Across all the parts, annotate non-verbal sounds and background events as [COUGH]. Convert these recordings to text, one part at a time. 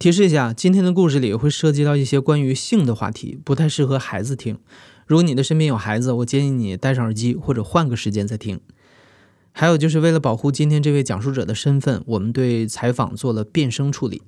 提示一下，今天的故事里会涉及到一些关于性的话题，不太适合孩子听。如果你的身边有孩子，我建议你戴上耳机或者换个时间再听。还有就是为了保护今天这位讲述者的身份，我们对采访做了变声处理。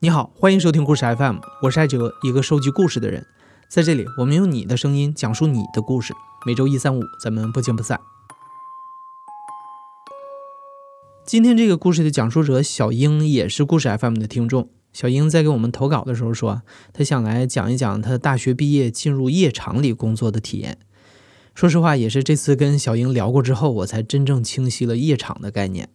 你好，欢迎收听故事 FM，我是艾哲，一个收集故事的人。在这里，我们用你的声音讲述你的故事。每周一、三、五，咱们不见不散。今天这个故事的讲述者小英也是故事 FM 的听众。小英在给我们投稿的时候说，她想来讲一讲她大学毕业进入夜场里工作的体验。说实话，也是这次跟小英聊过之后，我才真正清晰了夜场的概念。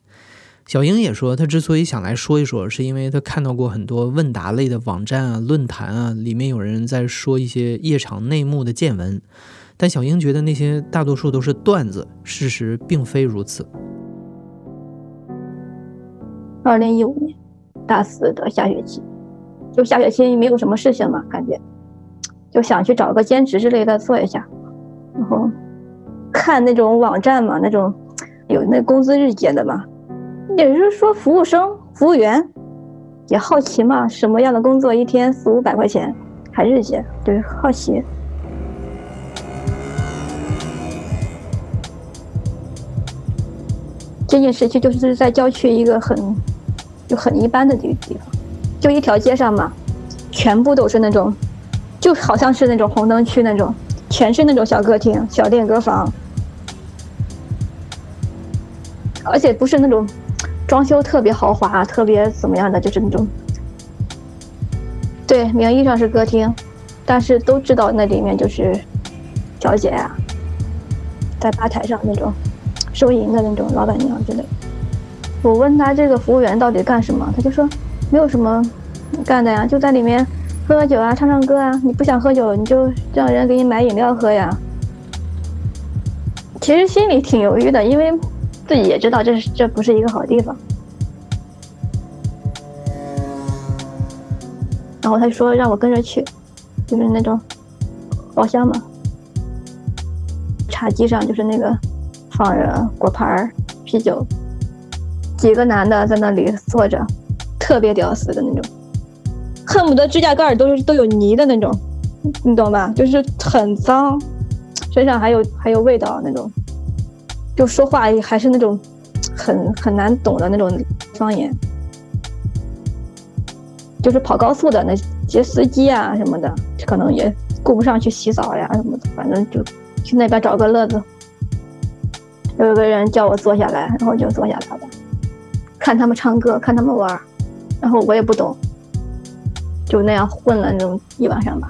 小英也说，她之所以想来说一说，是因为她看到过很多问答类的网站啊、论坛啊，里面有人在说一些夜场内幕的见闻。但小英觉得那些大多数都是段子，事实并非如此。二零一五年大四的下学期，就下学期没有什么事情嘛，感觉就想去找个兼职之类的做一下，然后看那种网站嘛，那种有那工资日结的嘛。也是说服务生、服务员，也好奇嘛，什么样的工作一天四五百块钱，还日结，对，好奇。这件事情就是在郊区一个很，就很一般的地地方，就一条街上嘛，全部都是那种，就好像是那种红灯区那种，全是那种小客厅、小店、歌房，而且不是那种。装修特别豪华，特别怎么样的，就是那种，对，名义上是歌厅，但是都知道那里面就是小姐啊，在吧台上那种收银的那种老板娘之类。我问他这个服务员到底干什么，他就说没有什么干的呀，就在里面喝喝酒啊，唱唱歌啊。你不想喝酒，你就让人给你买饮料喝呀。其实心里挺犹豫的，因为。自己也知道这是这不是一个好地方，然后他说让我跟着去，就是那种包厢嘛，茶几上就是那个放着果盘儿啤酒，几个男的在那里坐着，特别屌丝的那种，恨不得指甲盖都都有泥的那种，你懂吧？就是很脏，身上还有还有味道那种。就说话还是那种很很难懂的那种方言，就是跑高速的那些司机啊什么的，可能也顾不上去洗澡呀什么的，反正就去那边找个乐子。有个人叫我坐下来，然后就坐下来了，看他们唱歌，看他们玩，然后我也不懂，就那样混了那种一晚上吧。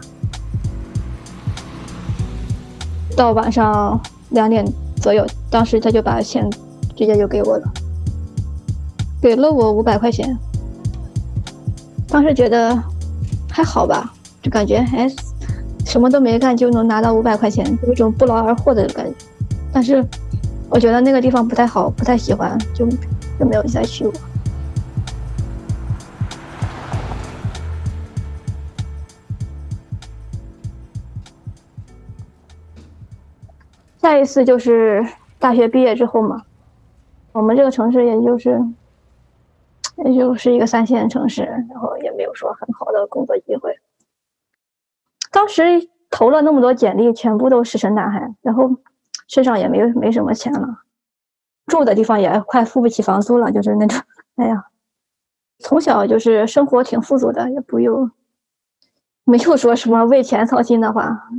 到晚上两点。左右，当时他就把钱直接就给我了，给了我五百块钱。当时觉得还好吧，就感觉哎，什么都没干就能拿到五百块钱，有一种不劳而获的感觉。但是我觉得那个地方不太好，不太喜欢，就就没有再去过。下一次就是大学毕业之后嘛，我们这个城市也就是，也就是一个三线城市，然后也没有说很好的工作机会。当时投了那么多简历，全部都石沉大海，然后身上也没有没什么钱了，住的地方也快付不起房租了，就是那种，[LAUGHS] 哎呀，从小就是生活挺富足的，也不用没有说什么为钱操心的话。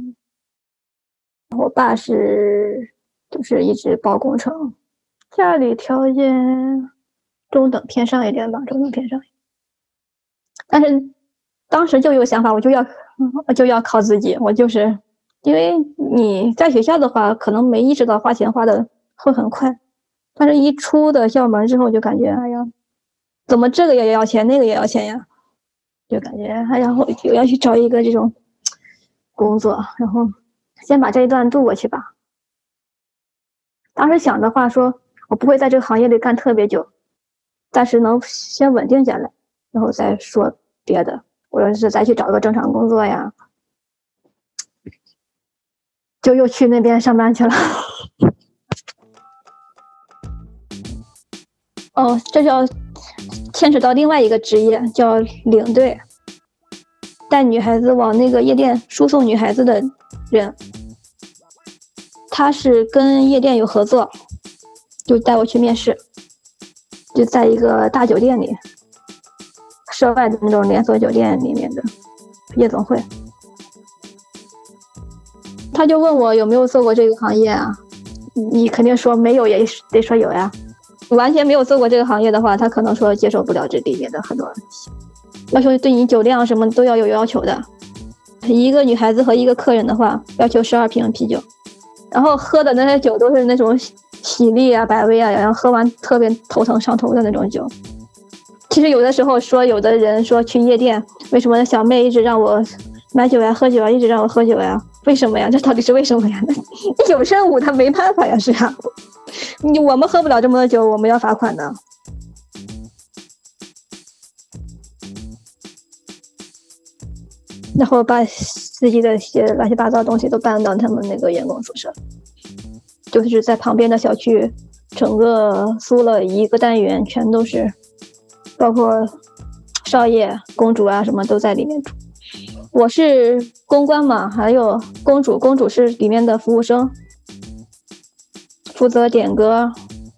我爸是，就是一直包工程，家里条件中等偏上一点吧，中等偏上。但是当时就有想法，我就要就要靠自己。我就是因为你在学校的话，可能没意识到花钱花的会很快，但是一出的校门之后，就感觉哎呀，怎么这个也要钱，那个也要钱呀？就感觉哎呀，我就要去找一个这种工作，然后。先把这一段度过去吧。当时想的话说，我不会在这个行业里干特别久，但是能先稳定下来，然后再说别的。或者是再去找个正常工作呀。就又去那边上班去了。哦，这叫牵扯到另外一个职业，叫领队，带女孩子往那个夜店输送女孩子的人。他是跟夜店有合作，就带我去面试，就在一个大酒店里，涉外的那种连锁酒店里面的夜总会。他就问我有没有做过这个行业啊？你肯定说没有，也得说有呀。完全没有做过这个行业的话，他可能说接受不了这里面的很多要求，对你酒量什么都要有要求的。一个女孩子和一个客人的话，要求十二瓶啤酒。然后喝的那些酒都是那种喜力啊、百威啊，然后喝完特别头疼上头的那种酒。其实有的时候说，有的人说去夜店，为什么小妹一直让我买酒呀、喝酒啊，一直让我喝酒呀？为什么呀？这到底是为什么呀？那 [LAUGHS] 有任务他没办法呀，是啊。你我们喝不了这么多酒，我们要罚款的。然后把自己的些乱七八糟的东西都搬到他们那个员工宿舍，就是在旁边的小区，整个租了一个单元，全都是，包括少爷、公主啊什么都在里面住。我是公关嘛，还有公主，公主是里面的服务生，负责点歌，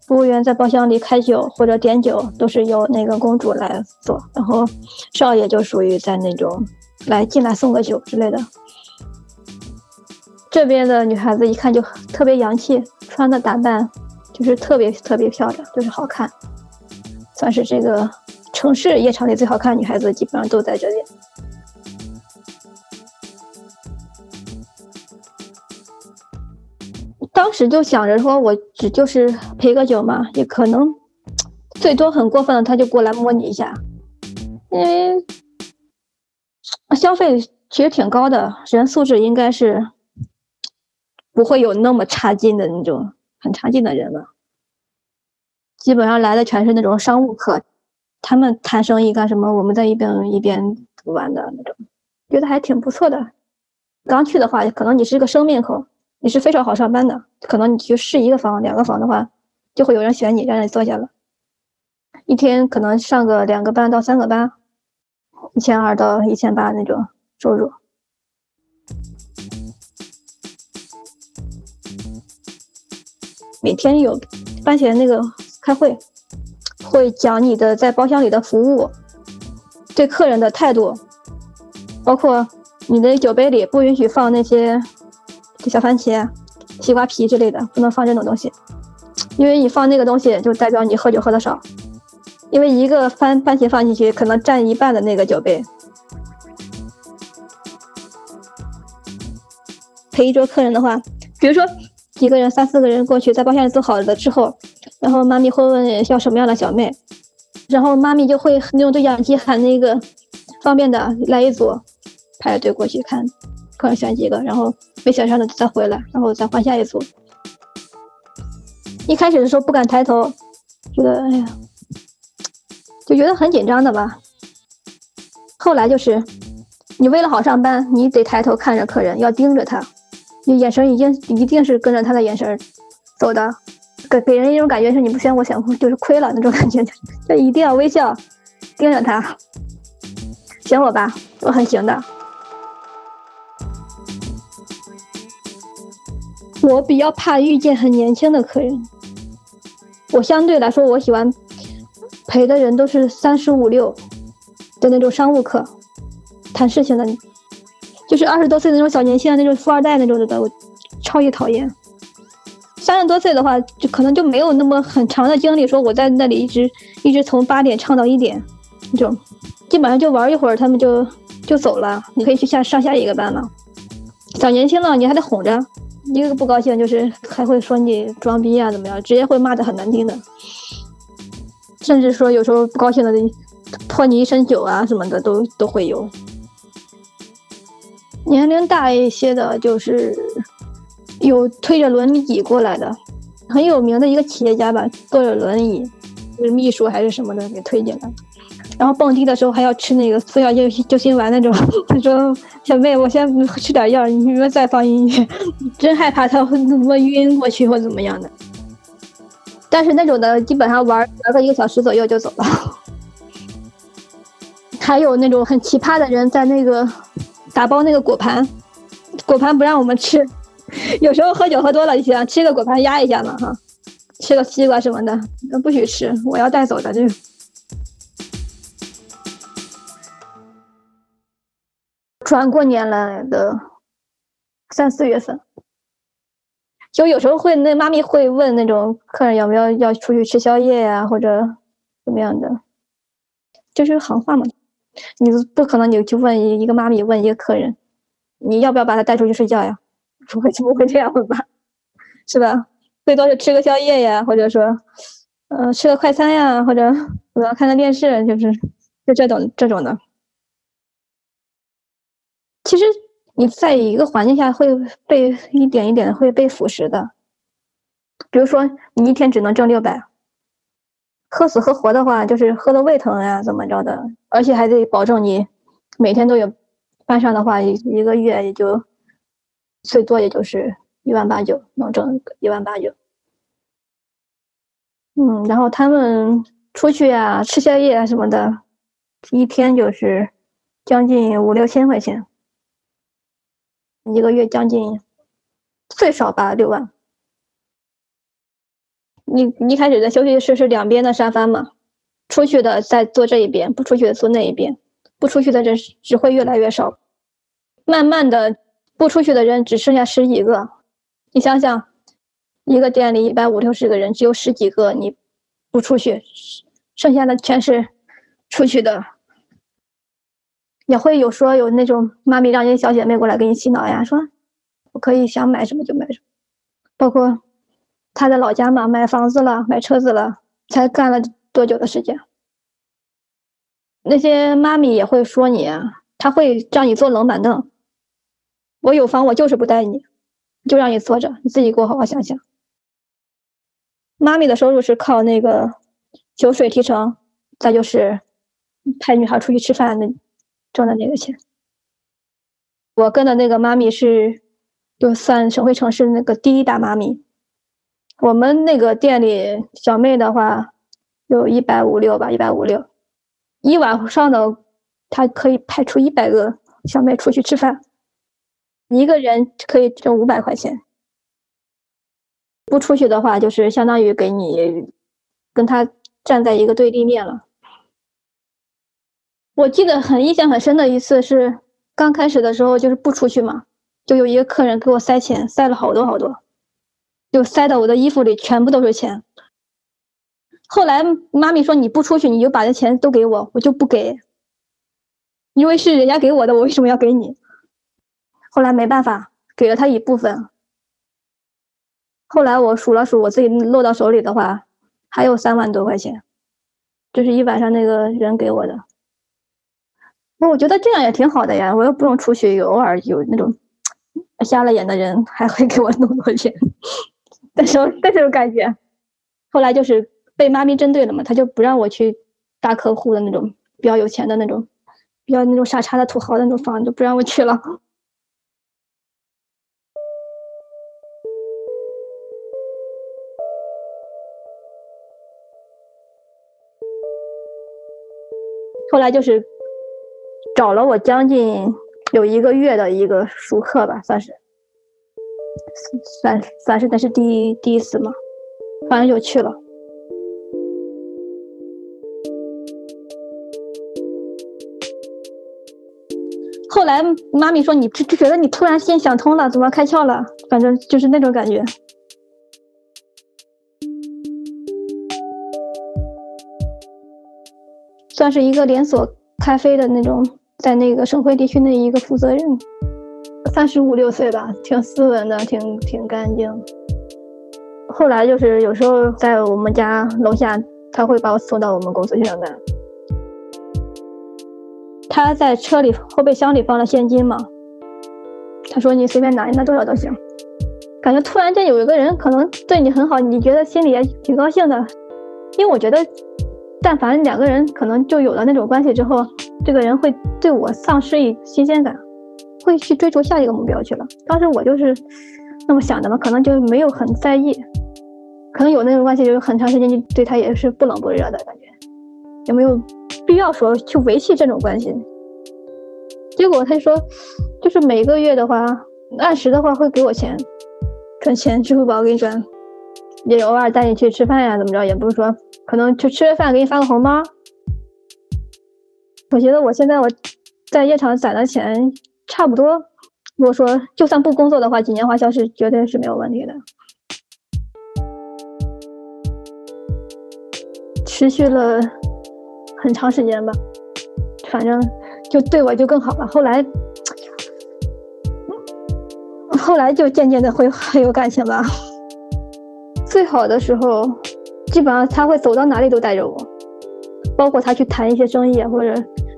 服务员在包厢里开酒或者点酒都是由那个公主来做，然后少爷就属于在那种。来进来送个酒之类的，这边的女孩子一看就特别洋气，穿的打扮就是特别特别漂亮，就是好看，算是这个城市夜场里最好看的女孩子，基本上都在这里。当时就想着说，我只就是陪个酒嘛，也可能最多很过分的，他就过来摸你一下，因为。消费其实挺高的，人素质应该是不会有那么差劲的那种很差劲的人了。基本上来的全是那种商务客，他们谈生意干什么？我们在一边一边玩的那种，觉得还挺不错的。刚去的话，可能你是个生面孔，你是非常好上班的。可能你去试一个房、两个房的话，就会有人选你，让你坐下了。一天可能上个两个班到三个班。一千二到一千八那种收入，每天有番茄那个开会，会讲你的在包厢里的服务，对客人的态度，包括你的酒杯里不允许放那些小番茄、西瓜皮之类的，不能放这种东西，因为你放那个东西就代表你喝酒喝的少。因为一个番番茄放进去，可能占一半的那个酒杯。陪一桌客人的话，比如说几个人、三四个人过去，在包厢里坐好了之后，然后妈咪会问要什么样的小妹，然后妈咪就会那种对讲机喊那个方便的来一组，排着队过去看客人选几个，然后没选上的再回来，然后再换下一组。一开始的时候不敢抬头，觉得哎呀。就觉得很紧张的吧。后来就是，你为了好上班，你得抬头看着客人，要盯着他，你眼神已经一定是跟着他的眼神走的，给给人一种感觉是你不选我选就是亏了那种感觉，[LAUGHS] 就一定要微笑盯着他，选我吧，我很行的。我比较怕遇见很年轻的客人，我相对来说我喜欢。陪的人都是三十五六的那种商务客，谈事情的，就是二十多岁那种小年轻的那种富二代那种的，我超级讨厌。三十多岁的话，就可能就没有那么很长的精力，说我在那里一直一直从八点唱到一点，那种基本上就玩一会儿，他们就就走了。你可以去下上下一个班了。小年轻了，你还得哄着，一个不高兴就是还会说你装逼啊，怎么样，直接会骂的很难听的。甚至说有时候不高兴的，泼你一身酒啊什么的都都会有。年龄大一些的，就是有推着轮椅过来的，很有名的一个企业家吧，坐着轮椅，就是秘书还是什么的给推进来。然后蹦迪的时候还要吃那个速效救救心丸那种。他说：“ [LAUGHS] 小妹，我先吃点药，你们再放音乐，[LAUGHS] 真害怕他会怎么晕过去或怎么样的。”但是那种的基本上玩玩个一个小时左右就走了。[LAUGHS] 还有那种很奇葩的人在那个打包那个果盘，果盘不让我们吃，[LAUGHS] 有时候喝酒喝多了就想吃个果盘压一下嘛哈，吃个西瓜什么的不许吃，我要带走的这。转过年来的三四月份，就有时候会那妈咪会问那种客人有没有要出去吃宵夜呀，或者怎么样的，就是行话嘛。你不可能你就问一个妈咪问一个客人，你要不要把他带出去睡觉呀？[LAUGHS] 不会不会这样问吧？是吧？最多是吃个宵夜呀，或者说，呃，吃个快餐呀，或者我要看个电视，就是就这种这种的。其实你在一个环境下会被一点一点的会被腐蚀的，比如说你一天只能挣六百，喝死喝活的话就是喝的胃疼呀怎么着的，而且还得保证你每天都有班上的话，一一个月也就最多也就是一万八九能挣一万八九，嗯，然后他们出去呀吃宵夜啊什么的，一天就是将近五六千块钱。一个月将近最少吧六万。你一开始在休息室是两边的沙发嘛，出去的在坐这一边，不出去的坐那一边，不出去的人只会越来越少，慢慢的不出去的人只剩下十几个。你想想，一个店里一百五六十个人，只有十几个你不出去，剩下的全是出去的。也会有说有那种妈咪让一些小姐妹过来给你洗脑呀，说我可以想买什么就买什么，包括他在老家嘛，买房子了，买车子了，才干了多久的时间？那些妈咪也会说你，他会让你坐冷板凳。我有房，我就是不带你，就让你坐着，你自己给我好好想想。妈咪的收入是靠那个酒水提成，再就是派女孩出去吃饭那。赚的那个钱，我跟的那个妈咪是，就算省会城市那个第一大妈咪。我们那个店里小妹的话，有一百五六吧，一百五六，一晚上的，她可以派出一百个小妹出去吃饭，一个人可以挣五百块钱。不出去的话，就是相当于给你跟他站在一个对立面了。我记得很印象很深的一次是刚开始的时候，就是不出去嘛，就有一个客人给我塞钱，塞了好多好多，就塞到我的衣服里，全部都是钱。后来妈咪说你不出去，你就把这钱都给我，我就不给，因为是人家给我的，我为什么要给你？后来没办法，给了他一部分。后来我数了数，我自己落到手里的话，还有三万多块钱，这是一晚上那个人给我的。我我觉得这样也挺好的呀，我又不用出去，偶尔有那种瞎了眼的人还会给我那么多钱，[LAUGHS] 但是但是我感觉，后来就是被妈咪针对了嘛，他就不让我去大客户的那种比较有钱的那种，比较那种傻叉的土豪的那种房，就不让我去了。[LAUGHS] 后来就是。找了我将近有一个月的一个熟客吧，算是，算算是那是第一第一次嘛，反正就去了。后来妈咪说你就觉得你突然间想通了，怎么开窍了？反正就是那种感觉，算是一个连锁咖啡的那种。在那个省会地区的一个负责人，三十五六岁吧，挺斯文的，挺挺干净。后来就是有时候在我们家楼下，他会把我送到我们公司去上班。他在车里后备箱里放了现金嘛，他说你随便拿，拿多少都行。感觉突然间有一个人可能对你很好，你觉得心里也挺高兴的，因为我觉得。但凡两个人可能就有了那种关系之后，这个人会对我丧失一新鲜感，会去追逐下一个目标去了。当时我就是那么想的嘛，可能就没有很在意，可能有那种关系，就是很长时间就对他也是不冷不热的感觉，也没有必要说去维系这种关系。结果他就说，就是每个月的话，按时的话会给我钱，转钱，支付宝给你转，也偶尔带你去吃饭呀，怎么着，也不是说。可能去吃个饭，给你发个红包。我觉得我现在我在夜场攒的钱差不多。如果说就算不工作的话，几年花销是绝对是没有问题的。持续了很长时间吧，反正就对我就更好了。后来，后来就渐渐的会很有感情吧。最好的时候。基本上他会走到哪里都带着我，包括他去谈一些生意啊，或者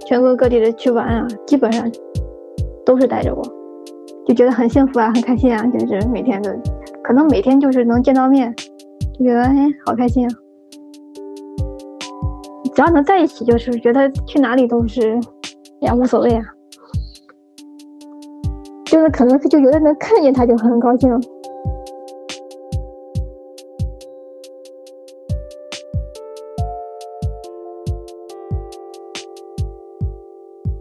全国各地的去玩啊，基本上都是带着我，就觉得很幸福啊，很开心啊，就是每天都，可能每天就是能见到面，就觉得哎，好开心啊！只要能在一起，就是觉得去哪里都是呀无所谓啊，就是可能就有的能看见他就很高兴。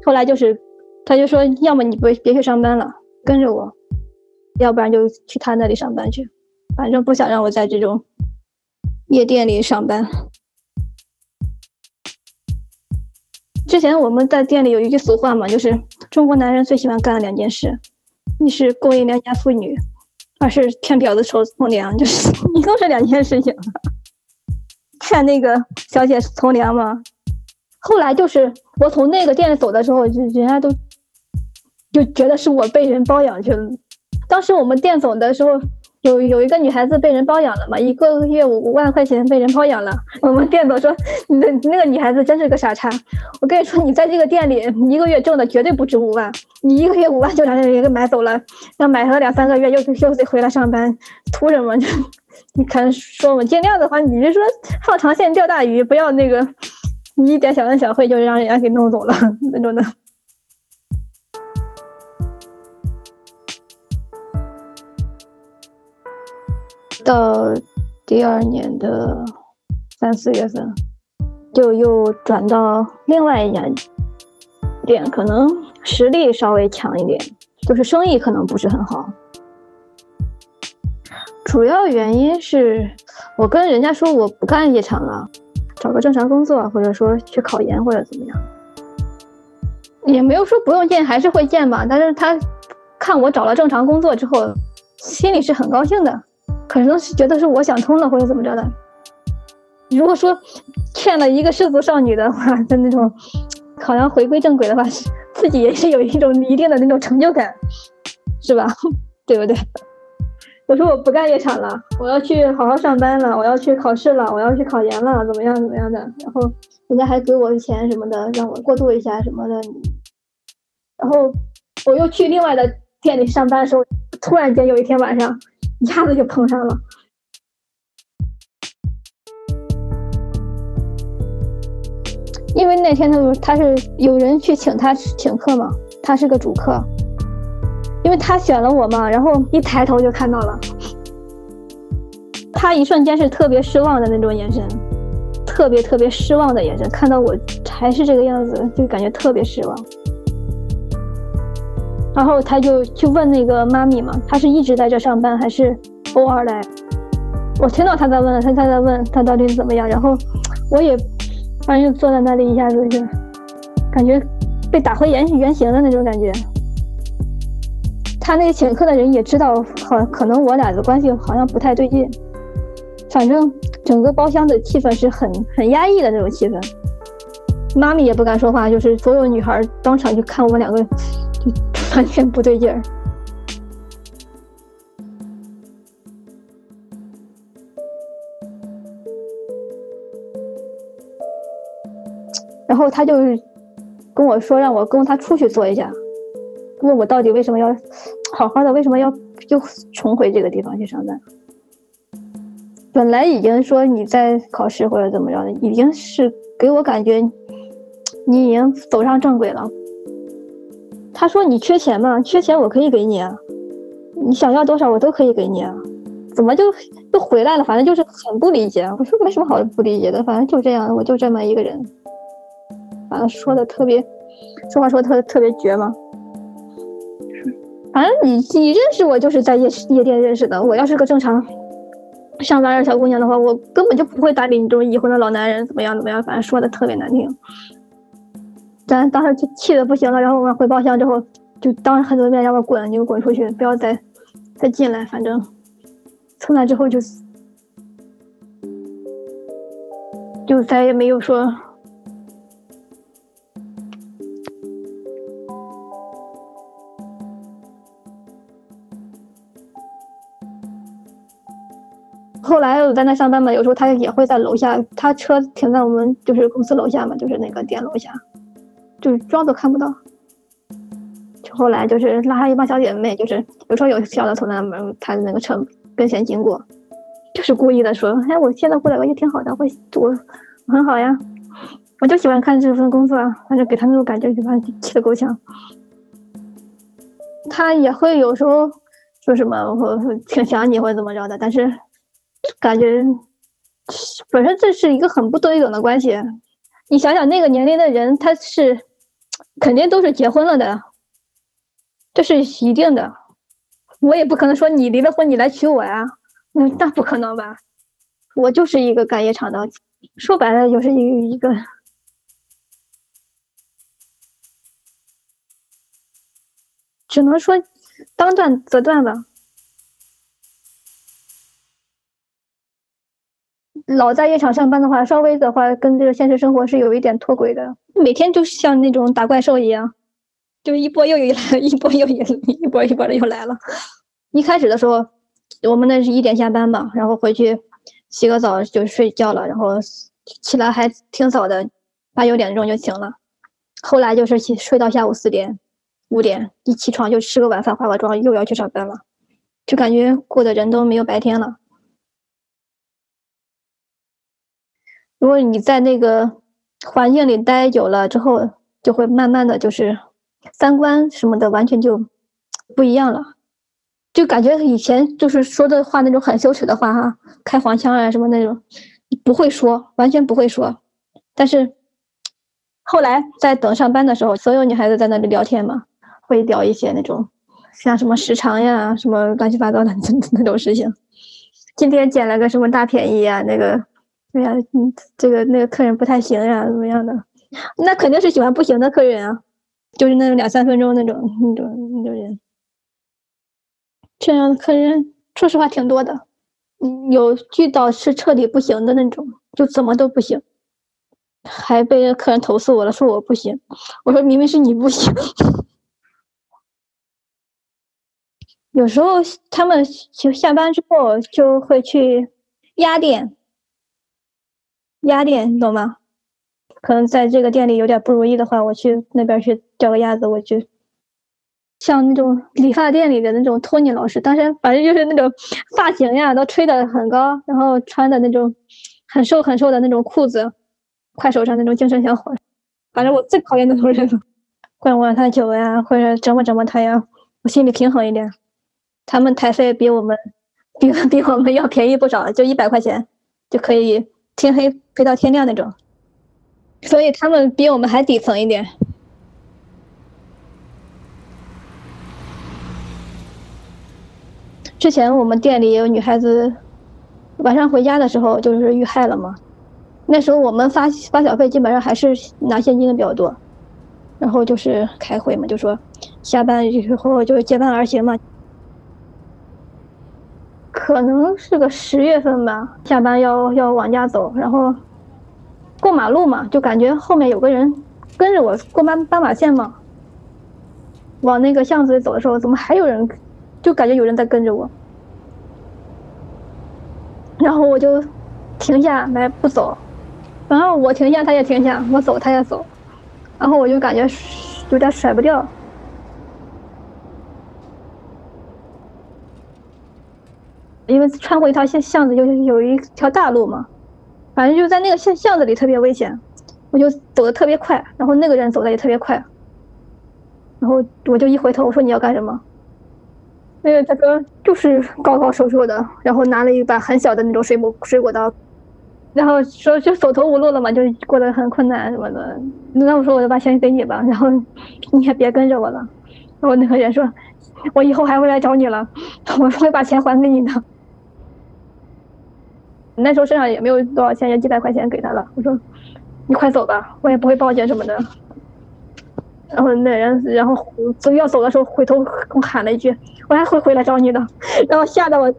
后来就是，他就说，要么你不别去上班了，跟着我，要不然就去他那里上班去，反正不想让我在这种夜店里上班。之前我们在店里有一句俗话嘛，就是中国男人最喜欢干的两件事，一是勾引良家妇女，二是骗婊子筹从良，就是 [LAUGHS] 一共是两件事情，骗那个小姐从良嘛。后来就是我从那个店里走的时候，就人家都就觉得是我被人包养去了。当时我们店走的时候，有有一个女孩子被人包养了嘛，一个月五万块钱被人包养了。我们店总说，那那个女孩子真是个傻叉。我跟你说，你在这个店里一个月挣的绝对不止五万，你一个月五万就让人给买走了，那买了两三个月又又得回来上班，图什么？你看说我尽量的话，你就说放长线钓大鱼，不要那个。你一点小恩小惠就让人家给弄走了那种的。到第二年的三四月份，就又转到另外一家店，可能实力稍微强一点，就是生意可能不是很好。主要原因是我跟人家说我不干夜场了。找个正常工作，或者说去考研或者怎么样，也没有说不用见，还是会见吧。但是他看我找了正常工作之后，心里是很高兴的，可能是觉得是我想通了或者怎么着的。如果说欠了一个失足少女的话，[LAUGHS] 的那种好像回归正轨的话，[LAUGHS] 自己也是有一种一定的那种成就感，是吧？[LAUGHS] 对不对？我说我不干夜场了，我要去好好上班了，我要去考试了，我要去考研了，怎么样怎么样的？然后人家还给我钱什么的，让我过渡一下什么的。然后我又去另外的店里上班的时候，突然间有一天晚上，一下子就碰上了。因为那天他他是有人去请他请客嘛，他是个主客。因为他选了我嘛，然后一抬头就看到了，他一瞬间是特别失望的那种眼神，特别特别失望的眼神，看到我还是这个样子，就感觉特别失望。然后他就去问那个妈咪嘛，他是一直在这上班还是偶尔来？我听到他在问，他他在问他到底怎么样，然后我也反正就坐在那里，一下子就感觉被打回原原形的那种感觉。他那个请客的人也知道，好可能我俩的关系好像不太对劲。反正整个包厢的气氛是很很压抑的那种气氛。妈咪也不敢说话，就是所有女孩当场就看我们两个，就 [LAUGHS] 完全不对劲儿。然后他就跟我说，让我跟他出去坐一下。问我到底为什么要好好的？为什么要又重回这个地方去上班？本来已经说你在考试或者怎么着的，已经是给我感觉你已经走上正轨了。他说你缺钱吗？缺钱我可以给你啊，你想要多少我都可以给你啊。怎么就又回来了？反正就是很不理解。我说没什么好不理解的，反正就这样，我就这么一个人。反正说的特别，说话说的特特别绝嘛。反正你你认识我就是在夜夜店认识的。我要是个正常上班的小姑娘的话，我根本就不会搭理你这种已婚的老男人。怎么样怎么样？反正说的特别难听。咱当时就气的不行了，然后我们回包厢之后，就当着很多面让我滚，你就滚出去，不要再再进来。反正从那之后就就再也没有说。后来我在那上班嘛，有时候他也会在楼下，他车停在我们就是公司楼下嘛，就是那个店楼下，就是装都看不到。就后来就是拉上一帮小姐妹，就是有时候有小的从那门他的那个车跟前经过，就是故意的说：“哎，我现在过来我也挺好的，我我很好呀，我就喜欢看这份工作啊，反正给他那种感觉，就把气得够呛。”他也会有时候说什么我挺想你或者怎么着的，但是。感觉本身这是一个很不对等的关系。你想想，那个年龄的人，他是肯定都是结婚了的，这是一定的。我也不可能说你离了婚你来娶我呀，那那不可能吧？我就是一个干夜场的，说白了就是一一个，只能说当断则断吧。老在夜场上班的话，稍微的话跟这个现实生活是有一点脱轨的。每天就像那种打怪兽一样，就一波又一来，[LAUGHS] 一波又一一波一波的又来了。[LAUGHS] 一开始的时候，我们那是一点下班嘛，然后回去洗个澡就睡觉了，然后起来还挺早的，八九点钟就醒了。后来就是起睡到下午四点、五点，一起床就吃个晚饭、化个妆，又要去上班了，就感觉过的人都没有白天了。如果你在那个环境里待久了之后，就会慢慢的就是三观什么的完全就不一样了，就感觉以前就是说的话那种很羞耻的话哈，开黄腔啊什么那种，不会说，完全不会说。但是后来在等上班的时候，所有女孩子在那里聊天嘛，会聊一些那种像什么时长呀，什么乱七八糟的 [LAUGHS] 那种事情。今天捡了个什么大便宜啊，那个。对呀，嗯，这个那个客人不太行呀，怎么样的？那肯定是喜欢不行的客人啊，就是那种两三分钟那种那种那种人。这样的客人，说实话挺多的，嗯有遇到是彻底不行的那种，就怎么都不行，还被客人投诉我了，说我不行。我说明明是你不行。有时候他们就下班之后就会去压店。鸭店，你懂吗？可能在这个店里有点不如意的话，我去那边去叫个鸭子。我去，像那种理发店里的那种托尼老师，当时反正就是那种发型呀，都吹得很高，然后穿的那种很瘦很瘦的那种裤子，快手上那种精神小伙。反正我最讨厌那种人了，灌灌他酒呀，或者折磨折磨他呀，我心里平衡一点。他们台费比我们比比我们要便宜不少，就一百块钱就可以。天黑陪到天亮那种，所以他们比我们还底层一点。之前我们店里有女孩子晚上回家的时候就是遇害了嘛，那时候我们发发小费基本上还是拿现金的比较多，然后就是开会嘛，就说下班以后就是结伴而行嘛。可能是个十月份吧，下班要要往家走，然后过马路嘛，就感觉后面有个人跟着我过斑斑马线嘛。往那个巷子里走的时候，怎么还有人？就感觉有人在跟着我。然后我就停下来不走，然后我停下他也停下，我走他也走，然后我就感觉有点甩不掉。因为穿过一条巷巷子，就有一条大路嘛，反正就在那个巷巷子里特别危险。我就走的特别快，然后那个人走的也特别快，然后我就一回头，我说你要干什么？那个大哥就是高高瘦瘦的，然后拿了一把很小的那种水果水果刀，然后说就走投无路了嘛，就过得很困难什么的。那我说我就把钱给你吧，然后 [LAUGHS] 你也别跟着我了。然后那个人说，我以后还会来找你了，我会把钱还给你的。那时候身上也没有多少钱，也几百块钱给他了。我说你快走吧，我也不会报警什么的。然后那人，然后走要走的时候，回头跟我喊了一句：“我还会回来找你的。”然后吓得我，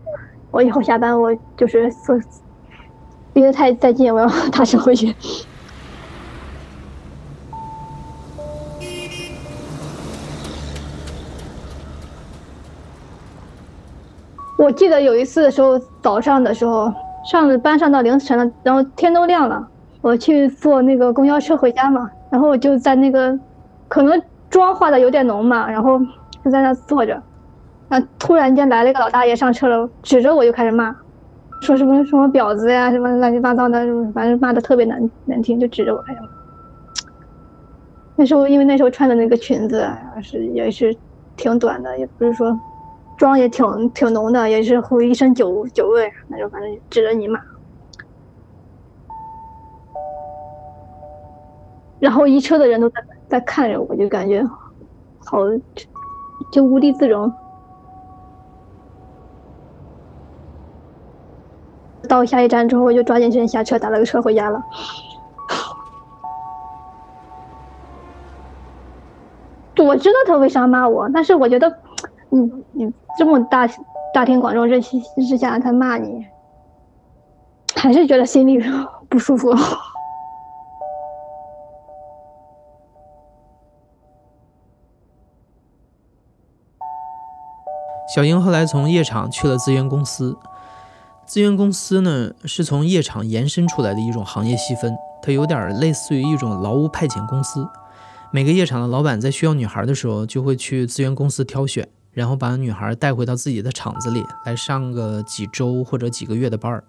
我以后下班我就是说，离得太再近，我要 [LAUGHS] 踏实回去。我记得有一次的时候，早上的时候上了班上到凌晨了，然后天都亮了，我去坐那个公交车回家嘛，然后我就在那个。可能妆化的有点浓嘛，然后就在那坐着，啊，突然间来了一个老大爷上车了，指着我就开始骂，说什么什么婊子呀，什么乱七八糟的，反正骂的特别难难听，就指着我开始骂。那时候因为那时候穿的那个裙子是也是挺短的，也不是说妆也挺挺浓的，也是会一身酒酒味那种，反正指着你骂。然后一车的人都在在看着我，就感觉好就无地自容。到下一站之后，我就抓紧时间下车，打了个车回家了。我知道他为啥骂我，但是我觉得，嗯嗯这么大大庭广众之之下他骂你，还是觉得心里不舒服。[LAUGHS] 小英后来从夜场去了资源公司，资源公司呢是从夜场延伸出来的一种行业细分，它有点类似于一种劳务派遣公司。每个夜场的老板在需要女孩的时候，就会去资源公司挑选，然后把女孩带回到自己的厂子里来上个几周或者几个月的班儿。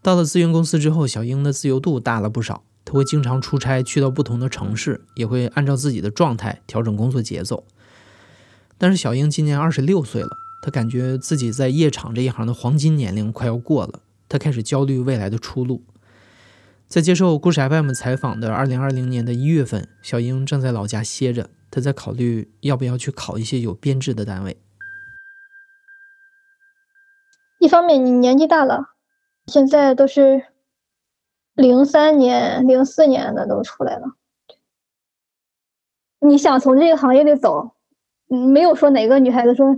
到了资源公司之后，小英的自由度大了不少，她会经常出差去到不同的城市，也会按照自己的状态调整工作节奏。但是小英今年二十六岁了，她感觉自己在夜场这一行的黄金年龄快要过了，她开始焦虑未来的出路。在接受故事 FM 采访的二零二零年的一月份，小英正在老家歇着，他在考虑要不要去考一些有编制的单位。一方面你年纪大了，现在都是零三年、零四年的都出来了，你想从这个行业里走。没有说哪个女孩子说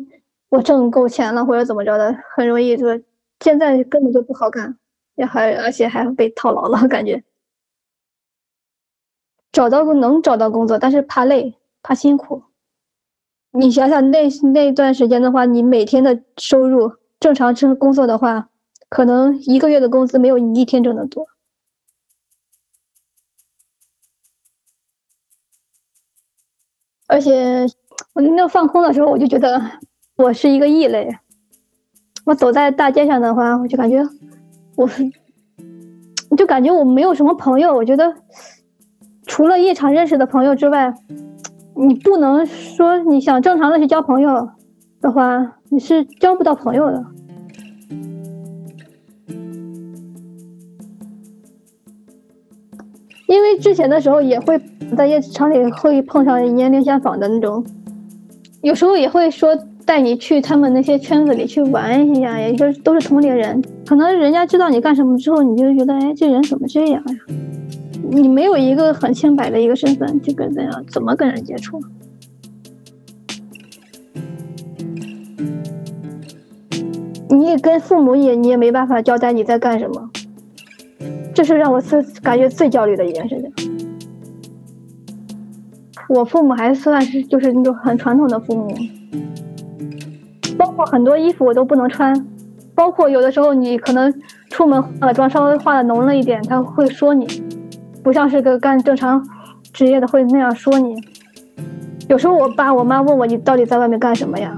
我挣够钱了或者怎么着的，很容易就现在根本就不好干，也还而且还被套牢了，感觉找到能找到工作，但是怕累怕辛苦。你想想那那段时间的话，你每天的收入正常挣工作的话，可能一个月的工资没有你一天挣的多，而且。我那放空的时候，我就觉得我是一个异类。我走在大街上的话，我就感觉我是，就感觉我没有什么朋友。我觉得除了夜场认识的朋友之外，你不能说你想正常的去交朋友的话，你是交不到朋友的。因为之前的时候也会在夜场里会碰上年龄相仿的那种。有时候也会说带你去他们那些圈子里去玩一下，也就都是同龄人。可能人家知道你干什么之后，你就觉得，哎，这人怎么这样呀？你没有一个很清白的一个身份，就跟怎样怎么跟人接触？你也跟父母也你也没办法交代你在干什么，这是让我最感觉最焦虑的一件事情。我父母还算是就是那种很传统的父母，包括很多衣服我都不能穿，包括有的时候你可能出门化了妆稍微化的浓了一点，他会说你，不像是个干正常职业的会那样说你。有时候我爸我妈问我你到底在外面干什么呀？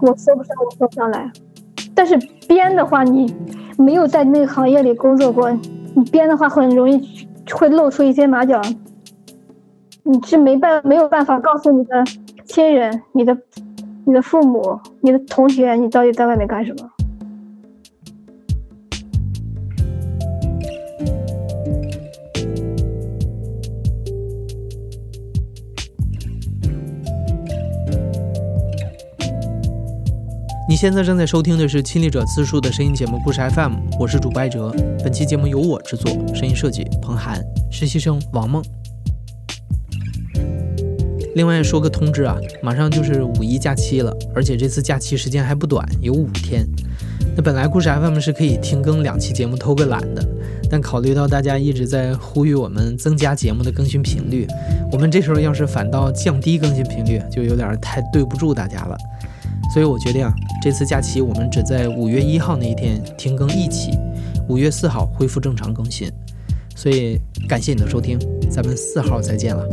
我说不上，我说不上来。但是编的话，你没有在那个行业里工作过，你编的话很容易会露出一些马脚，你是没办没有办法告诉你的亲人、你的、你的父母、你的同学，你到底在外面干什么。现在正在收听的是亲历者自述的声音节目故事 FM，我是主播艾哲。本期节目由我制作，声音设计彭涵，实习生王梦。另外说个通知啊，马上就是五一假期了，而且这次假期时间还不短，有五天。那本来故事 FM 是可以停更两期节目偷个懒的，但考虑到大家一直在呼吁我们增加节目的更新频率，我们这时候要是反倒降低更新频率，就有点太对不住大家了。所以我决定啊，这次假期我们只在五月一号那一天停更一期，五月四号恢复正常更新。所以感谢你的收听，咱们四号再见了。